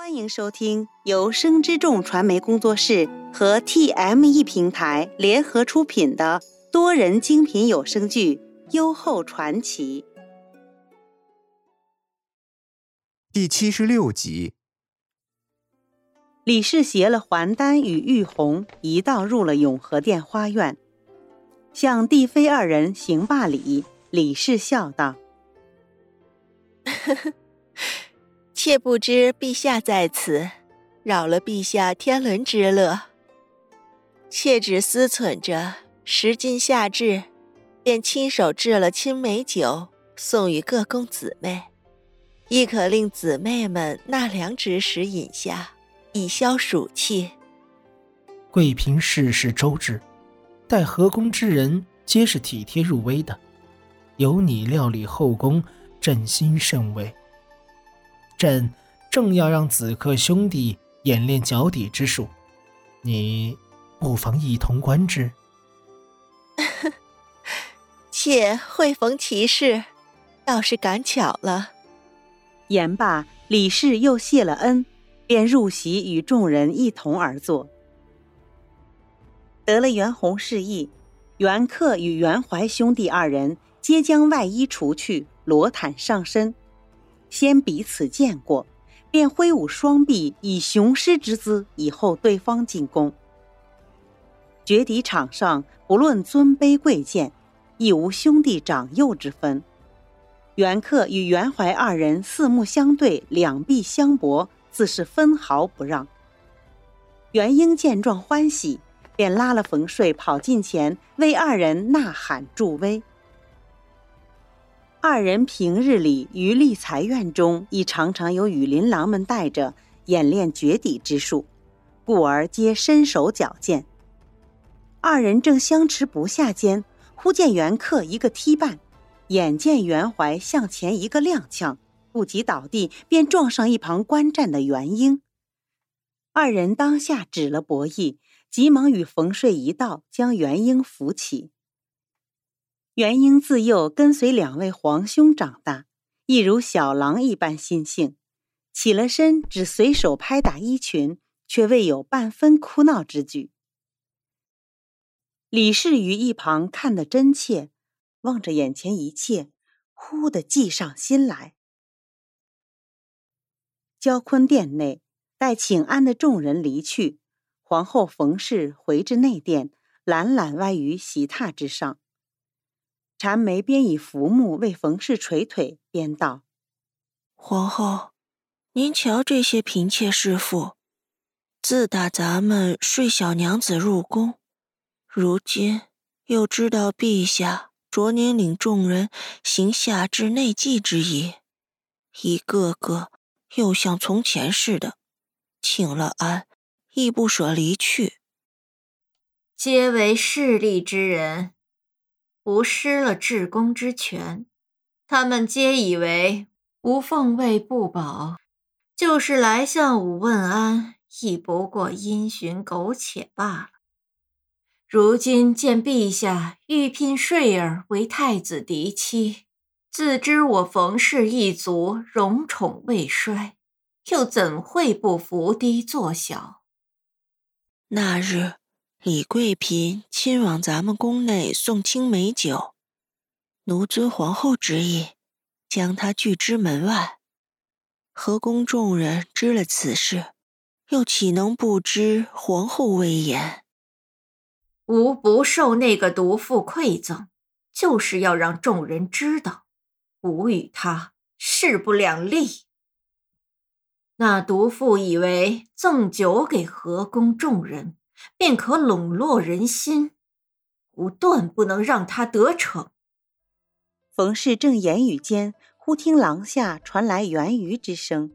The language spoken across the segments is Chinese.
欢迎收听由生之众传媒工作室和 TME 平台联合出品的多人精品有声剧《优厚传奇》第七十六集。李氏携了还丹与玉红一道入了永和殿花院，向帝妃二人行罢礼。李氏笑道：“呵呵。”妾不知陛下在此，扰了陛下天伦之乐。妾只思忖着，时近夏至，便亲手制了青梅酒，送与各宫姊妹，亦可令姊妹们纳凉之时饮下，以消暑气。贵嫔事事周至，待和宫之人皆是体贴入微的，有你料理后宫，朕心甚慰。朕正要让子克兄弟演练脚底之术，你不妨一同观之。妾会逢其事，倒是赶巧了。言罢，李氏又谢了恩，便入席与众人一同而坐。得了袁弘示意，袁克与袁怀兄弟二人皆将外衣除去，裸袒上身。先彼此见过，便挥舞双臂，以雄狮之姿，以后对方进攻。决敌场上，不论尊卑贵贱，亦无兄弟长幼之分。袁克与袁怀二人四目相对，两臂相搏，自是分毫不让。袁英见状欢喜，便拉了冯睡跑近前，为二人呐喊助威。二人平日里于立财院中，亦常常有羽林郎们带着演练绝底之术，故而皆身手矫健。二人正相持不下间，忽见袁克一个踢绊，眼见袁怀向前一个踉跄，不及倒地，便撞上一旁观战的袁英。二人当下止了博弈，急忙与冯睡一道将袁英扶起。元英自幼跟随两位皇兄长大，一如小狼一般心性。起了身，只随手拍打衣裙，却未有半分哭闹之举。李氏于一旁看得真切，望着眼前一切，忽地计上心来。交坤殿内，待请安的众人离去，皇后冯氏回至内殿，懒懒歪于席榻之上。禅眉边以浮木为冯氏捶腿，边道：“皇后，您瞧这些嫔妾侍妇，自打咱们睡小娘子入宫，如今又知道陛下着您领众人行下至内祭之仪，一个个又像从前似的，请了安，亦不舍离去，皆为势利之人。”吾失了至公之权，他们皆以为吾奉位不保，就是来向吾问安，亦不过因循苟且罢了。如今见陛下欲聘睡儿为太子嫡妻，自知我冯氏一族荣宠未衰，又怎会不伏低作小？那日。李贵嫔亲往咱们宫内送青梅酒，奴遵皇后之意，将她拒之门外。和宫众人知了此事，又岂能不知皇后威严？吾不受那个毒妇馈赠，就是要让众人知道，吾与她势不两立。那毒妇以为赠酒给和宫众人。便可笼络人心，吾断不能让他得逞。冯氏正言语间，忽听廊下传来袁瑜之声。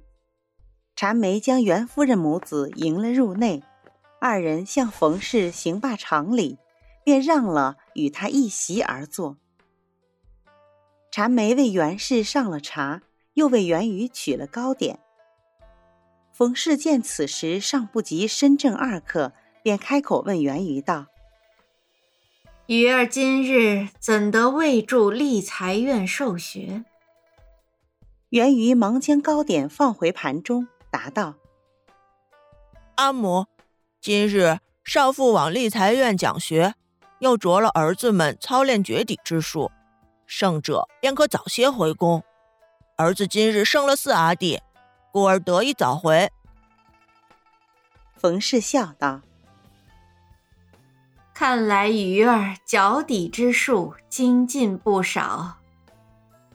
禅梅将袁夫人母子迎了入内，二人向冯氏行罢长礼，便让了与他一席而坐。禅梅为袁氏上了茶，又为袁瑜取了糕点。冯氏见此时尚不及身正二刻。便开口问元瑜道：“鱼儿今日怎得未住立财院受学？”元瑜忙将糕点放回盘中，答道：“阿母，今日少妇往立财院讲学，又着了儿子们操练绝底之术，胜者便可早些回宫。儿子今日生了四阿弟，故而得以早回。”冯氏笑道。看来鱼儿脚底之术精进不少。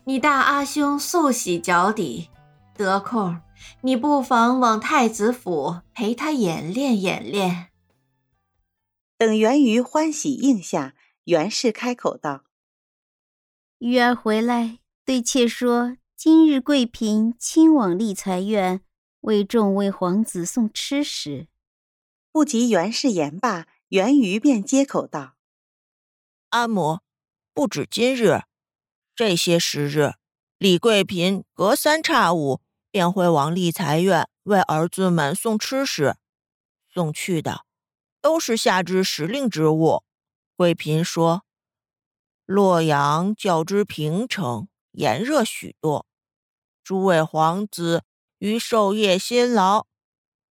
你大阿兄素喜脚底，得空你不妨往太子府陪他演练演练。等源于欢喜应下，袁氏开口道：“鱼儿回来，对妾说，今日贵嫔亲往丽才院，为众位皇子送吃食。”不及袁氏言罢。元瑜便接口道：“阿母，不止今日，这些时日，李贵嫔隔三差五便会往丽才院为儿子们送吃食，送去的都是下之时令之物。贵嫔说，洛阳较之平城炎热许多，诸位皇子于授业辛劳，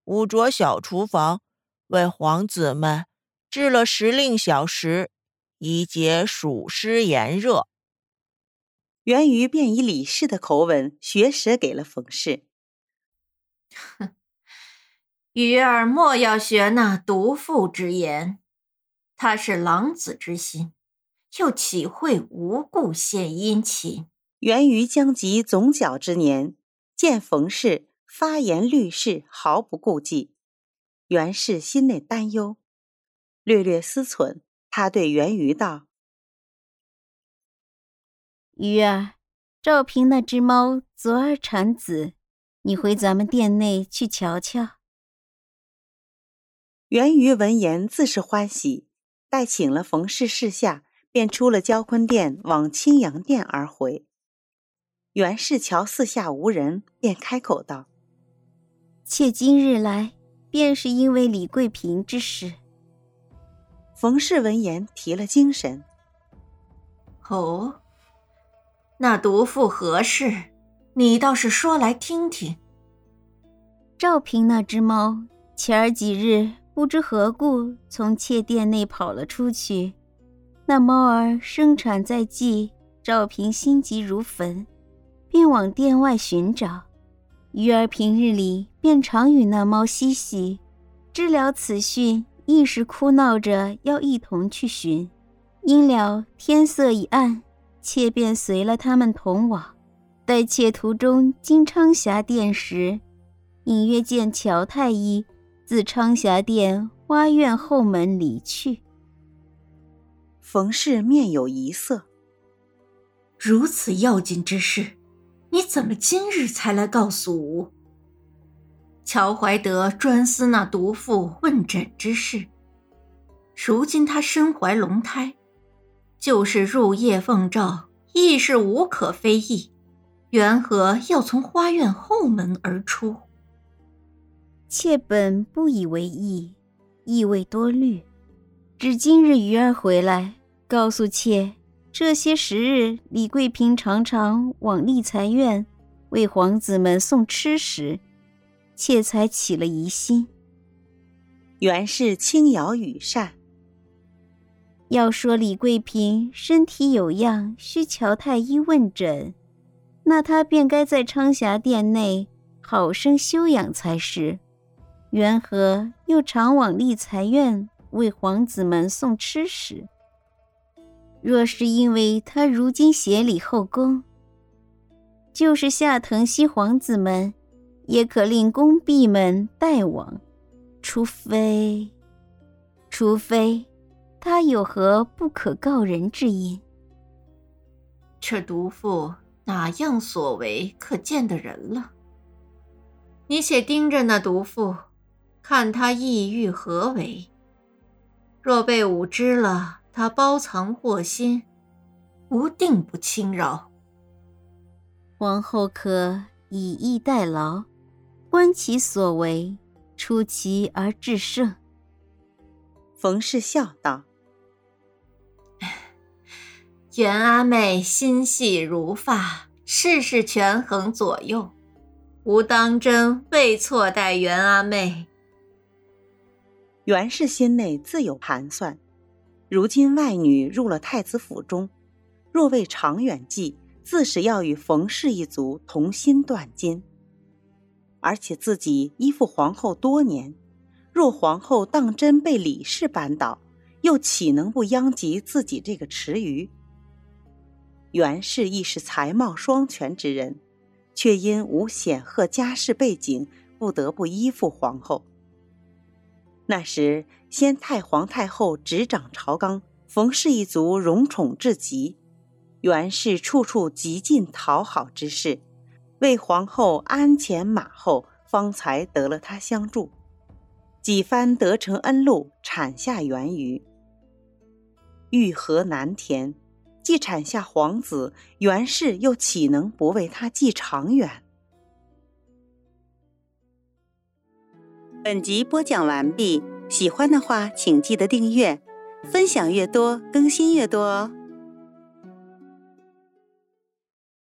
吾着小厨房为皇子们。”制了时令小食，以解暑湿炎热。源于便以李氏的口吻学舌给了冯氏。哼，鱼儿莫要学那毒妇之言，他是狼子之心，又岂会无故献殷勤？源于将及总角之年，见冯氏发言律事，毫不顾忌，袁氏心内担忧。略略思忖，他对袁于道：“鱼儿，赵平那只猫昨儿产子，你回咱们店内去瞧瞧。”袁瑜闻言自是欢喜，待请了冯氏侍下，便出了交坤殿，往青阳殿而回。袁氏瞧四下无人，便开口道：“妾今日来，便是因为李贵嫔之事。”冯氏闻言提了精神。哦，那毒妇何事？你倒是说来听听。赵平那只猫，前儿几日不知何故从妾殿内跑了出去。那猫儿生产在即，赵平心急如焚，便往殿外寻找。鱼儿平日里便常与那猫嬉戏，知了此讯。一时哭闹着要一同去寻，因了天色已暗，妾便随了他们同往。待妾途中经昌霞殿时，隐约见乔太医自昌霞殿花院后门离去。冯氏面有疑色，如此要紧之事，你怎么今日才来告诉吾？乔怀德专司那毒妇问诊之事，如今他身怀龙胎，就是入夜奉诏，亦是无可非议。缘何要从花院后门而出？妾本不以为意，亦未多虑。只今日鱼儿回来，告诉妾，这些时日李贵嫔常常往丽才院为皇子们送吃食。妾才起了疑心。原是轻摇羽扇。要说李贵嫔身体有恙，需乔太医问诊，那她便该在昌霞殿内好生休养才是。缘何又常往丽才院为皇子们送吃食？若是因为她如今协理后宫，就是下藤西皇子们。也可令宫婢们代往，除非，除非他有何不可告人之因。这毒妇哪样所为可见的人了？你且盯着那毒妇，看她意欲何为。若被吾知了，她包藏祸心，吾定不轻饶。皇后可以逸待劳。观其所为，出奇而制胜。冯氏笑道：“袁阿妹心细如发，事事权衡左右，吾当真未错待袁阿妹。袁氏心内自有盘算。如今外女入了太子府中，若为长远计，自是要与冯氏一族同心断金。而且自己依附皇后多年，若皇后当真被李氏扳倒，又岂能不殃及自己这个池鱼？袁氏亦是才貌双全之人，却因无显赫家世背景，不得不依附皇后。那时，先太皇太后执掌朝纲，冯氏一族荣宠至极，袁氏处处极尽讨好之事，为皇后鞍前马后，方才得了她相助。几番得承恩禄，产下元鱼。欲和难填，既产下皇子，袁氏又岂能不为他计长远？本集播讲完毕，喜欢的话请记得订阅，分享越多更新越多哦。